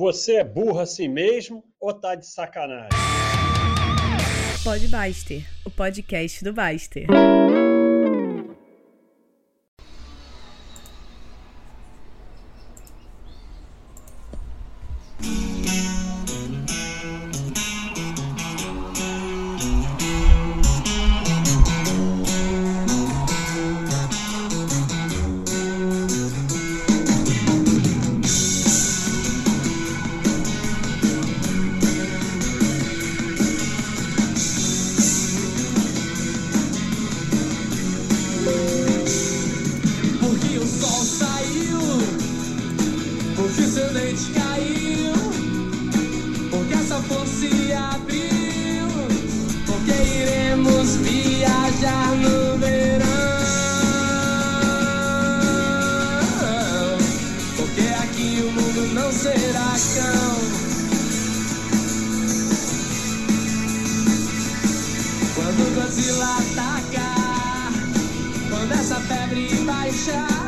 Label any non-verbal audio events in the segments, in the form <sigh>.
Você é burro assim mesmo ou tá de sacanagem? Pode Baster, o podcast do Baster. Porque seu leite caiu, porque essa flor se abriu, porque iremos viajar no verão, porque aqui o mundo não será cão. Quando Godzilla atacar, quando essa febre baixar,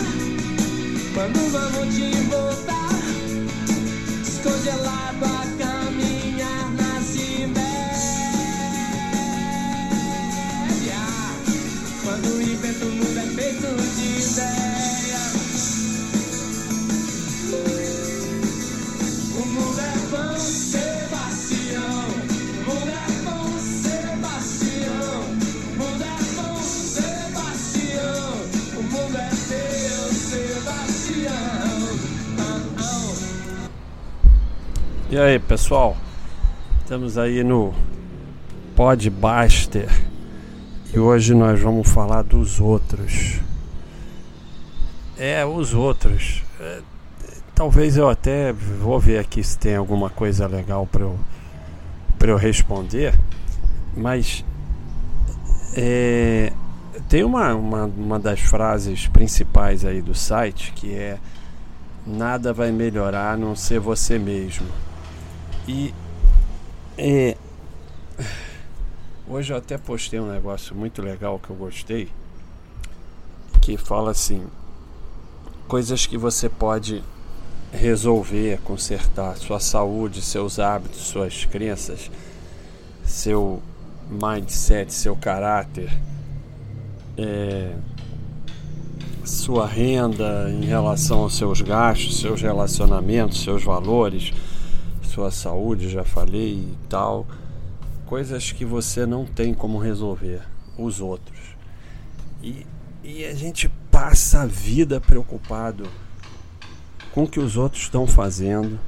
quando vamos te voltar, descongelado a caminhar na Sibéria. Quando o invento mundo é feito de E aí, pessoal? Estamos aí no Podbuster e hoje nós vamos falar dos outros. É, os outros. É, talvez eu até vou ver aqui se tem alguma coisa legal para eu, eu responder, mas é, tem uma, uma, uma das frases principais aí do site que é nada vai melhorar a não ser você mesmo. E é, hoje eu até postei um negócio muito legal que eu gostei, que fala assim, coisas que você pode resolver, consertar, sua saúde, seus hábitos, suas crenças, seu mindset, seu caráter, é, sua renda em relação aos seus gastos, seus relacionamentos, seus valores, sua saúde, já falei e tal. Coisas que você não tem como resolver, os outros. E, e a gente passa a vida preocupado com o que os outros estão fazendo,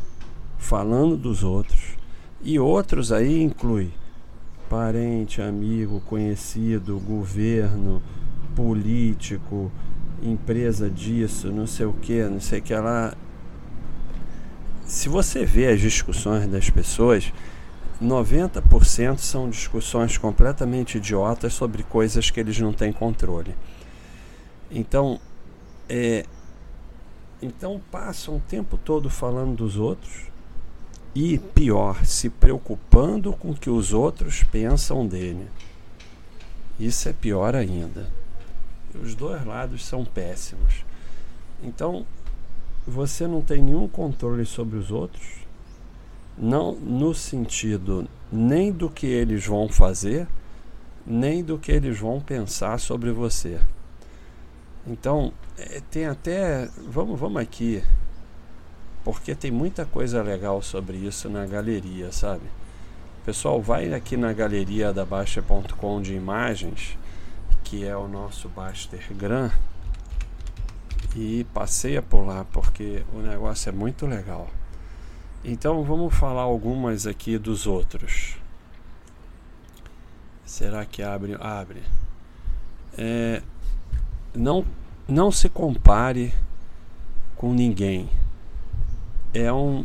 falando dos outros. E outros aí inclui parente, amigo, conhecido, governo, político, empresa disso, não sei o que, não sei o que lá. Se você vê as discussões das pessoas, 90% são discussões completamente idiotas sobre coisas que eles não têm controle. Então, é, então passam o tempo todo falando dos outros e, pior, se preocupando com o que os outros pensam dele. Isso é pior ainda. Os dois lados são péssimos. Então, você não tem nenhum controle sobre os outros, não no sentido nem do que eles vão fazer, nem do que eles vão pensar sobre você. Então, é, tem até. Vamos, vamos aqui. Porque tem muita coisa legal sobre isso na galeria, sabe? Pessoal, vai aqui na galeria da Baixa.com de imagens, que é o nosso Bastergram, e passeia por lá, porque o negócio é muito legal. Então vamos falar algumas aqui dos outros. Será que abre? Abre. É, não, não se compare com ninguém. É um,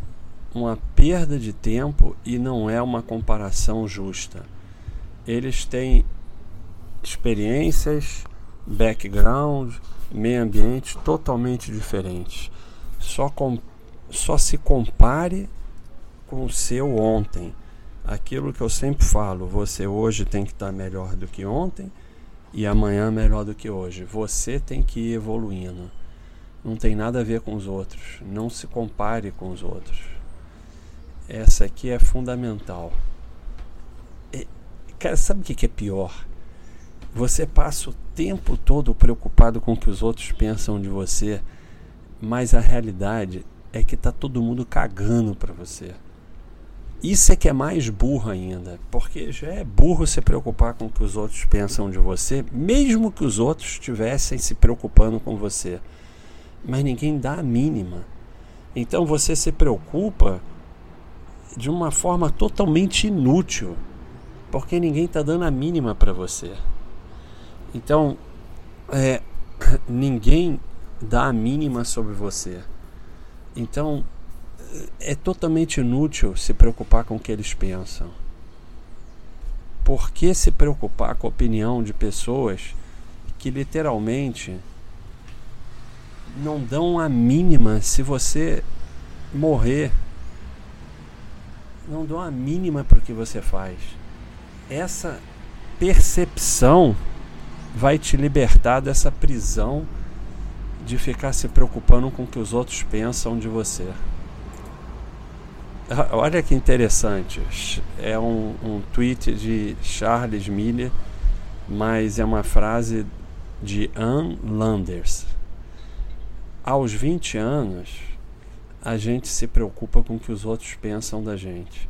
uma perda de tempo e não é uma comparação justa. Eles têm experiências, background, meio ambiente totalmente diferentes. Só, com, só se compare com o seu ontem. Aquilo que eu sempre falo, você hoje tem que estar melhor do que ontem e amanhã melhor do que hoje. Você tem que ir evoluindo. Não tem nada a ver com os outros. Não se compare com os outros. essa aqui é fundamental. É, cara, sabe o que é pior? Você passa o tempo todo preocupado com o que os outros pensam de você, mas a realidade é que tá todo mundo cagando para você. Isso é que é mais burro ainda, porque já é burro se preocupar com o que os outros pensam de você, mesmo que os outros estivessem se preocupando com você. Mas ninguém dá a mínima. Então você se preocupa de uma forma totalmente inútil, porque ninguém está dando a mínima para você. Então, é, <clears throat> ninguém dá a mínima sobre você. Então, é totalmente inútil se preocupar com o que eles pensam. Por que se preocupar com a opinião de pessoas que literalmente não dão a mínima se você morrer? Não dão a mínima para o que você faz. Essa percepção vai te libertar dessa prisão de ficar se preocupando com o que os outros pensam de você. Olha que interessante. É um, um tweet de Charles Miller, mas é uma frase de Ann Landers. Aos 20 anos, a gente se preocupa com o que os outros pensam da gente.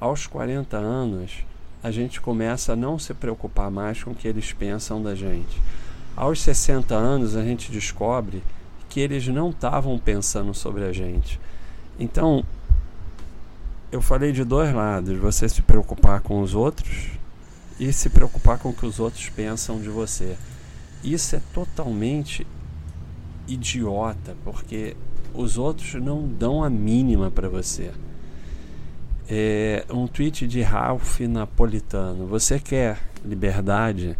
Aos 40 anos, a gente começa a não se preocupar mais com o que eles pensam da gente. Aos 60 anos, a gente descobre que eles não estavam pensando sobre a gente. Então, eu falei de dois lados: você se preocupar com os outros e se preocupar com o que os outros pensam de você. Isso é totalmente idiota, porque os outros não dão a mínima para você. É um tweet de Ralph Napolitano. Você quer liberdade?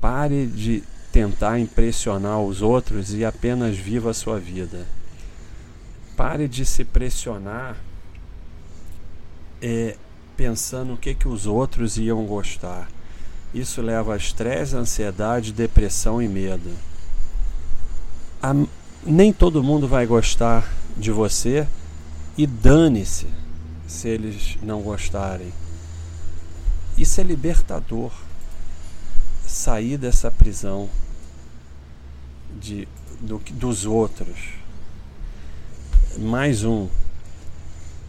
Pare de tentar impressionar os outros e apenas viva a sua vida. Pare de se pressionar é, pensando o que, que os outros iam gostar. Isso leva a estresse, ansiedade, depressão e medo. A, nem todo mundo vai gostar de você e dane-se se eles não gostarem. Isso é libertador. Sair dessa prisão de, do, dos outros. Mais um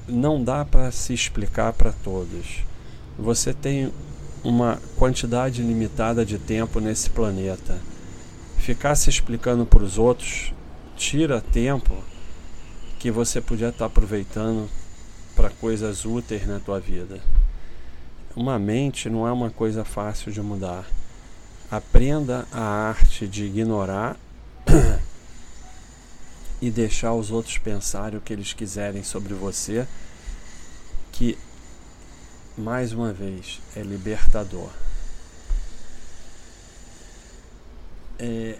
não dá para se explicar para todos. Você tem uma quantidade limitada de tempo nesse planeta. Ficar se explicando para os outros tira tempo que você podia estar tá aproveitando para coisas úteis na tua vida. Uma mente não é uma coisa fácil de mudar. Aprenda a arte de ignorar <clears throat> e deixar os outros pensarem o que eles quiserem sobre você, que mais uma vez é libertador. É...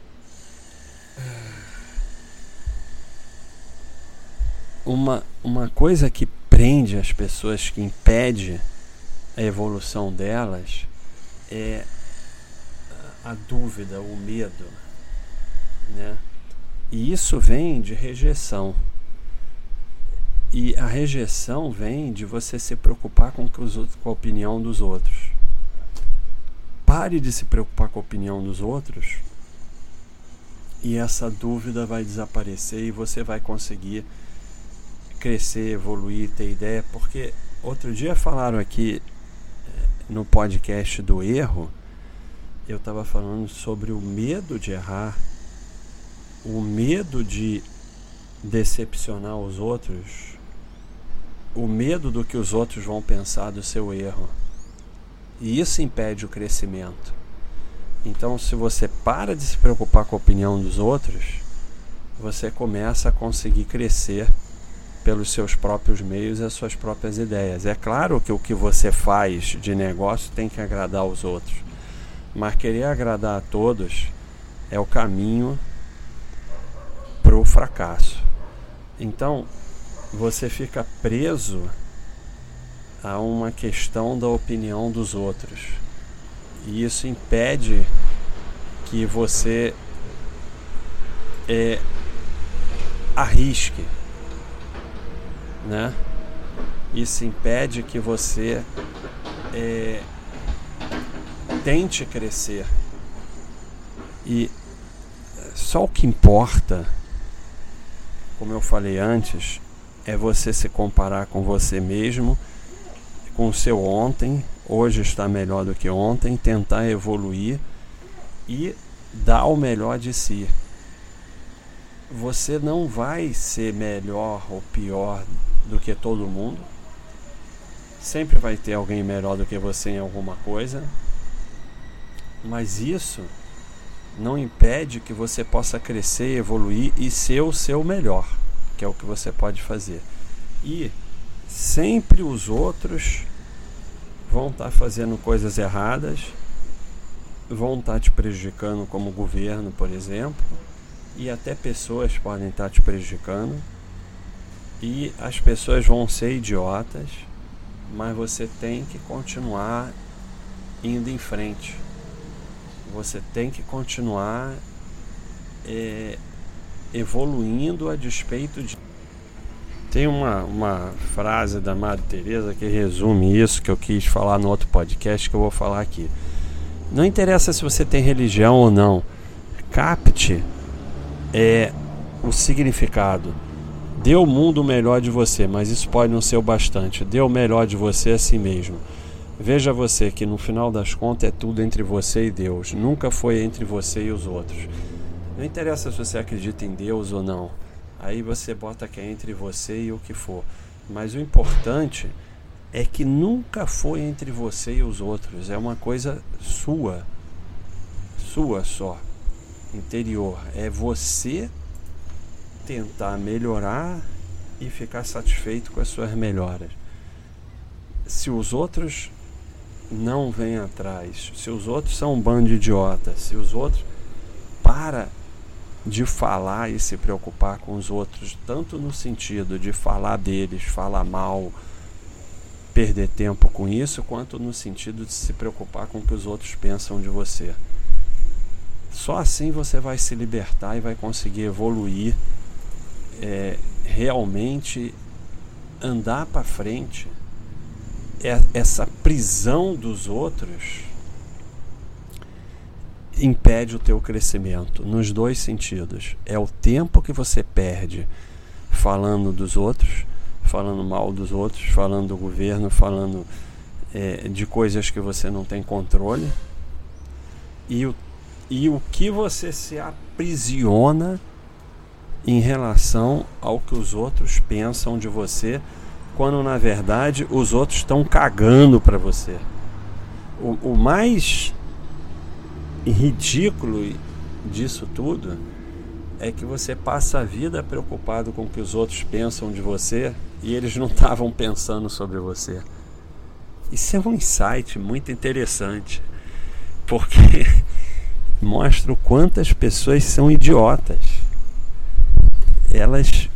Uma, uma coisa que prende as pessoas, que impede a evolução delas, é a dúvida, o medo, né? E isso vem de rejeição. E a rejeição vem de você se preocupar com, os, com a opinião dos outros. Pare de se preocupar com a opinião dos outros e essa dúvida vai desaparecer e você vai conseguir crescer, evoluir, ter ideia. Porque outro dia falaram aqui eh, no podcast do erro, eu estava falando sobre o medo de errar o medo de decepcionar os outros, o medo do que os outros vão pensar do seu erro. E isso impede o crescimento. Então, se você para de se preocupar com a opinião dos outros, você começa a conseguir crescer pelos seus próprios meios e as suas próprias ideias. É claro que o que você faz de negócio tem que agradar aos outros, mas querer agradar a todos é o caminho para o fracasso. Então, você fica preso a uma questão da opinião dos outros. E isso impede que você é, arrisque, né? Isso impede que você é, tente crescer. E só o que importa, como eu falei antes, é você se comparar com você mesmo, com o seu ontem, hoje está melhor do que ontem, tentar evoluir e dar o melhor de si. Você não vai ser melhor ou pior do que todo mundo. Sempre vai ter alguém melhor do que você em alguma coisa. Mas isso não impede que você possa crescer, evoluir e ser o seu melhor, que é o que você pode fazer. E sempre os outros vão estar fazendo coisas erradas, vão estar te prejudicando, como o governo, por exemplo, e até pessoas podem estar te prejudicando. E as pessoas vão ser idiotas, mas você tem que continuar indo em frente. Você tem que continuar é, evoluindo a despeito de. Tem uma, uma frase da Madre Teresa que resume isso que eu quis falar no outro podcast que eu vou falar aqui. Não interessa se você tem religião ou não, capte é, o significado. Dê o mundo melhor de você, mas isso pode não ser o bastante. Dê o melhor de você a si mesmo. Veja você que no final das contas é tudo entre você e Deus, nunca foi entre você e os outros. Não interessa se você acredita em Deus ou não, aí você bota que é entre você e o que for. Mas o importante é que nunca foi entre você e os outros, é uma coisa sua, sua só, interior. É você tentar melhorar e ficar satisfeito com as suas melhoras. Se os outros não vêm atrás, se os outros são um bando de idiotas, se os outros para de falar e se preocupar com os outros, tanto no sentido de falar deles, falar mal, perder tempo com isso, quanto no sentido de se preocupar com o que os outros pensam de você. Só assim você vai se libertar e vai conseguir evoluir, é, realmente andar para frente. É, essa prisão dos outros impede o teu crescimento nos dois sentidos. É o tempo que você perde falando dos outros, falando mal dos outros, falando do governo, falando é, de coisas que você não tem controle. E o, e o que você se aprisiona em relação ao que os outros pensam de você, quando na verdade os outros estão cagando para você. O, o mais ridículo disso tudo é que você passa a vida preocupado com o que os outros pensam de você e eles não estavam pensando sobre você. Isso é um insight muito interessante, porque <laughs> mostra o quantas pessoas são idiotas. Elas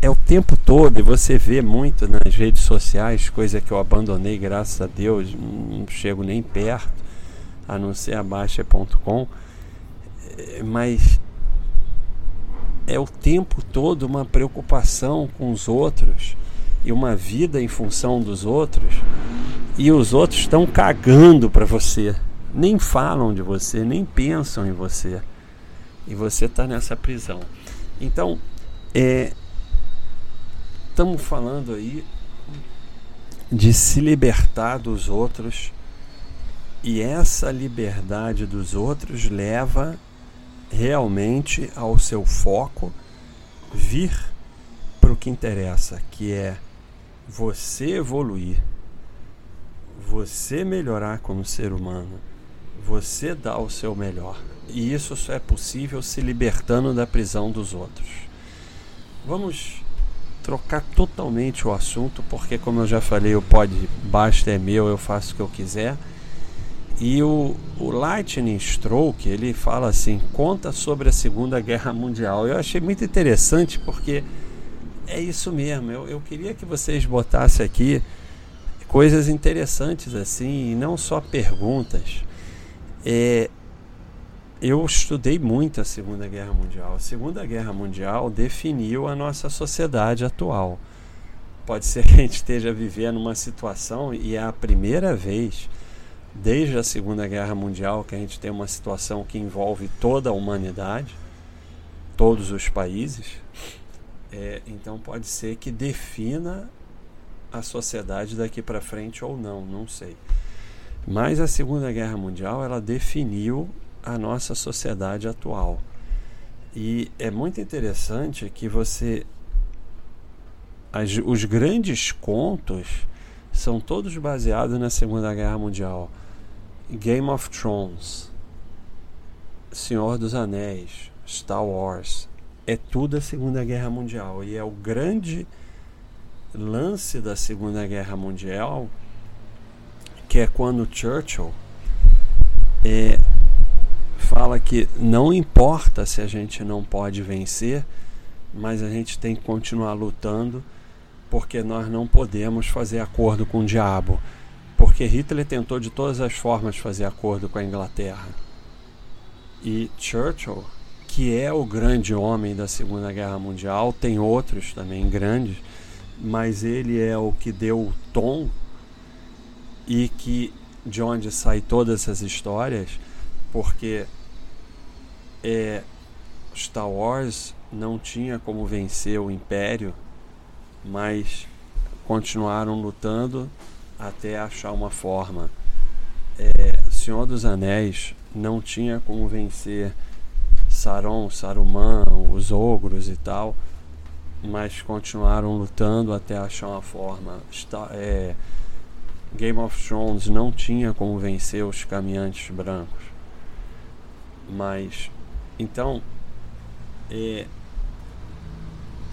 é o tempo todo, e você vê muito nas redes sociais, coisa que eu abandonei, graças a Deus, não chego nem perto, a não ser a Baixa.com, é, mas é o tempo todo uma preocupação com os outros e uma vida em função dos outros, e os outros estão cagando para você, nem falam de você, nem pensam em você, e você está nessa prisão. Então, é, estamos falando aí de se libertar dos outros e essa liberdade dos outros leva realmente ao seu foco vir para o que interessa, que é você evoluir, você melhorar como ser humano, você dar o seu melhor. E isso só é possível se libertando da prisão dos outros. Vamos trocar totalmente o assunto, porque como eu já falei, o pod basta é meu, eu faço o que eu quiser. E o, o Lightning Stroke, ele fala assim, conta sobre a Segunda Guerra Mundial. Eu achei muito interessante porque é isso mesmo. Eu, eu queria que vocês botassem aqui coisas interessantes assim, e não só perguntas. É, eu estudei muito a Segunda Guerra Mundial. A Segunda Guerra Mundial definiu a nossa sociedade atual. pode ser que a gente esteja vivendo uma situação e é a primeira vez desde a Segunda Guerra Mundial que a gente tem uma situação que envolve toda a humanidade, todos os países. É, então pode ser que defina a sociedade daqui para frente ou não, não sei. Mas a Segunda Guerra Mundial ela definiu a nossa sociedade atual. E é muito interessante que você. As, os grandes contos são todos baseados na Segunda Guerra Mundial. Game of Thrones, Senhor dos Anéis, Star Wars, é tudo a Segunda Guerra Mundial. E é o grande lance da Segunda Guerra Mundial, que é quando Churchill é, fala que não importa se a gente não pode vencer, mas a gente tem que continuar lutando, porque nós não podemos fazer acordo com o diabo. Porque Hitler tentou de todas as formas fazer acordo com a Inglaterra. E Churchill, que é o grande homem da Segunda Guerra Mundial, tem outros também grandes, mas ele é o que deu o tom e que de onde sai todas essas histórias, porque é, Star Wars não tinha como vencer o Império, mas continuaram lutando até achar uma forma. É, Senhor dos Anéis não tinha como vencer Saron, Saruman, os ogros e tal, mas continuaram lutando até achar uma forma. Está, é, Game of Thrones não tinha como vencer os caminhantes brancos, mas então é,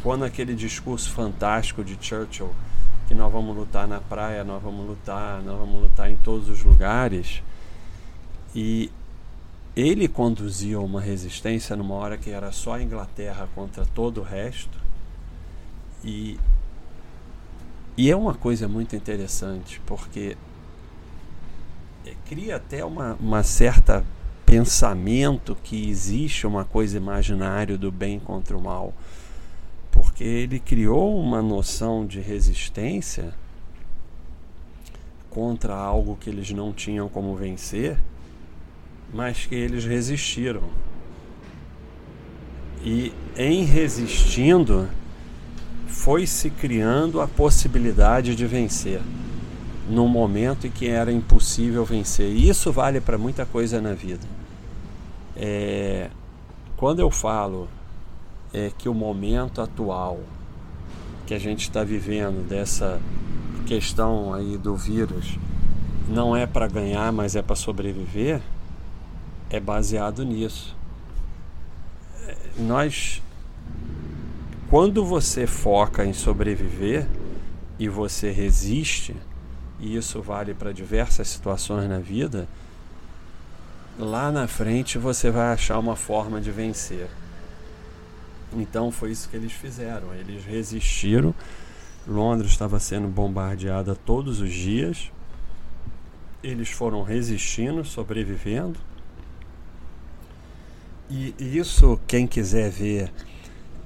quando aquele discurso fantástico de Churchill que nós vamos lutar na praia, nós vamos lutar, nós vamos lutar em todos os lugares. E ele conduzia uma resistência numa hora que era só a Inglaterra contra todo o resto. E, e é uma coisa muito interessante, porque é, cria até uma, uma certa pensamento que existe uma coisa imaginária do bem contra o mal porque ele criou uma noção de resistência contra algo que eles não tinham como vencer, mas que eles resistiram. E em resistindo, foi se criando a possibilidade de vencer num momento em que era impossível vencer. E isso vale para muita coisa na vida. É, quando eu falo é que o momento atual que a gente está vivendo dessa questão aí do vírus não é para ganhar, mas é para sobreviver, é baseado nisso. Nós, quando você foca em sobreviver e você resiste, e isso vale para diversas situações na vida, lá na frente você vai achar uma forma de vencer. Então foi isso que eles fizeram. Eles resistiram. Londres estava sendo bombardeada todos os dias. Eles foram resistindo, sobrevivendo. E isso, quem quiser ver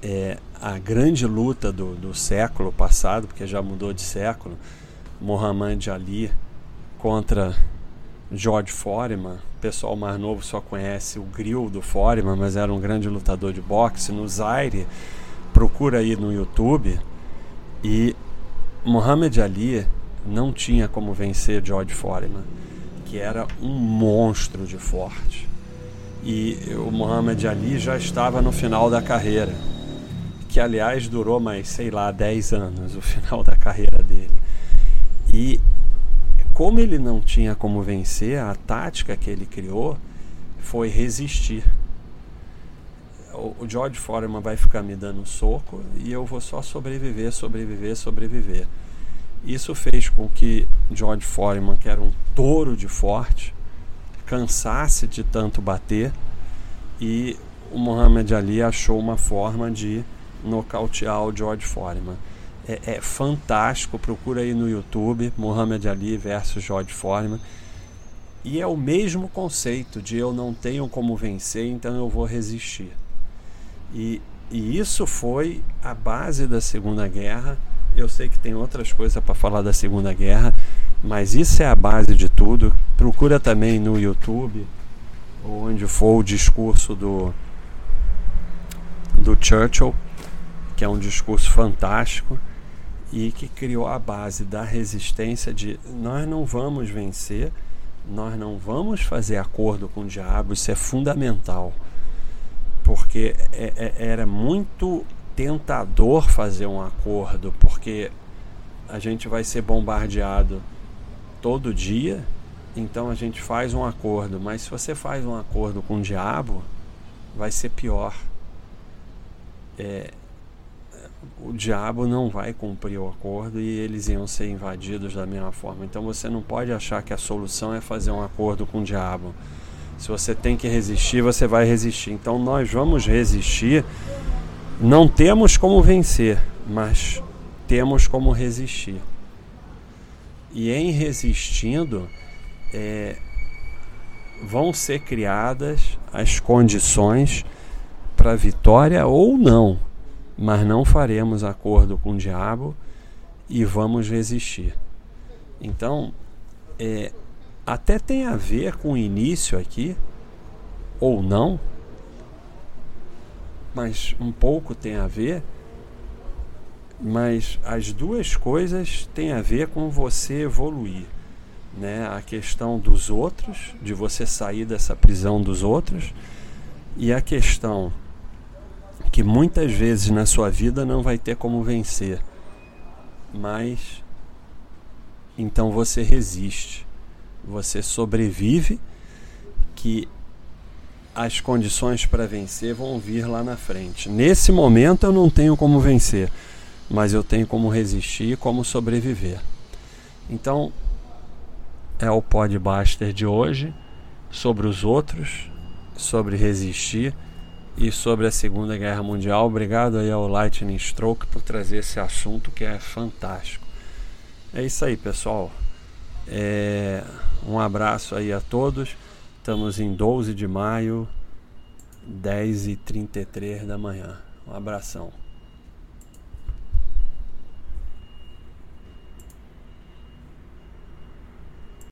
é, a grande luta do, do século passado, porque já mudou de século, Muhammad Ali contra George Foreman. O pessoal mais novo só conhece o grill do Foreman, mas era um grande lutador de boxe. No Zaire, procura aí no YouTube. E Muhammad Ali não tinha como vencer George Foreman, que era um monstro de forte. E o Muhammad Ali já estava no final da carreira, que aliás durou mais, sei lá, 10 anos o <laughs> final da carreira dele. E como ele não tinha como vencer, a tática que ele criou foi resistir. O George Foreman vai ficar me dando soco e eu vou só sobreviver, sobreviver, sobreviver. Isso fez com que George Foreman, que era um touro de forte, cansasse de tanto bater e o Muhammad Ali achou uma forma de nocautear o George Foreman é, é fantástico. Procura aí no YouTube Muhammad Ali versus George Foreman. E é o mesmo conceito de eu não tenho como vencer, então eu vou resistir. E, e isso foi a base da Segunda Guerra, Eu sei que tem outras coisas para falar da Segunda Guerra, mas isso é a base de tudo. Procura também no YouTube, ou onde for o discurso do, do Churchill, que é um discurso fantástico e que criou a base da resistência de nós não vamos vencer, nós não vamos fazer acordo com o diabo, isso é fundamental. Porque é, é, era muito tentador fazer um acordo, porque a gente vai ser bombardeado todo dia, então a gente faz um acordo, mas se você faz um acordo com o diabo, vai ser pior. É, o diabo não vai cumprir o acordo e eles iam ser invadidos da mesma forma. Então você não pode achar que a solução é fazer um acordo com o diabo. Se você tem que resistir, você vai resistir. Então nós vamos resistir. Não temos como vencer, mas temos como resistir. E em resistindo, é, vão ser criadas as condições para vitória ou não mas não faremos acordo com o diabo e vamos resistir. Então, é, até tem a ver com o início aqui, ou não, mas um pouco tem a ver, mas as duas coisas têm a ver com você evoluir. Né? A questão dos outros, de você sair dessa prisão dos outros, e a questão que muitas vezes na sua vida não vai ter como vencer, mas então você resiste, você sobrevive, que as condições para vencer vão vir lá na frente. Nesse momento eu não tenho como vencer, mas eu tenho como resistir e como sobreviver. Então, é o Podbuster de hoje sobre os outros, sobre resistir e sobre a Segunda Guerra Mundial. Obrigado aí ao Lightning Stroke por trazer esse assunto que é fantástico. É isso aí, pessoal. É... Um abraço aí a todos. Estamos em 12 de maio, 10h33 da manhã. Um abração.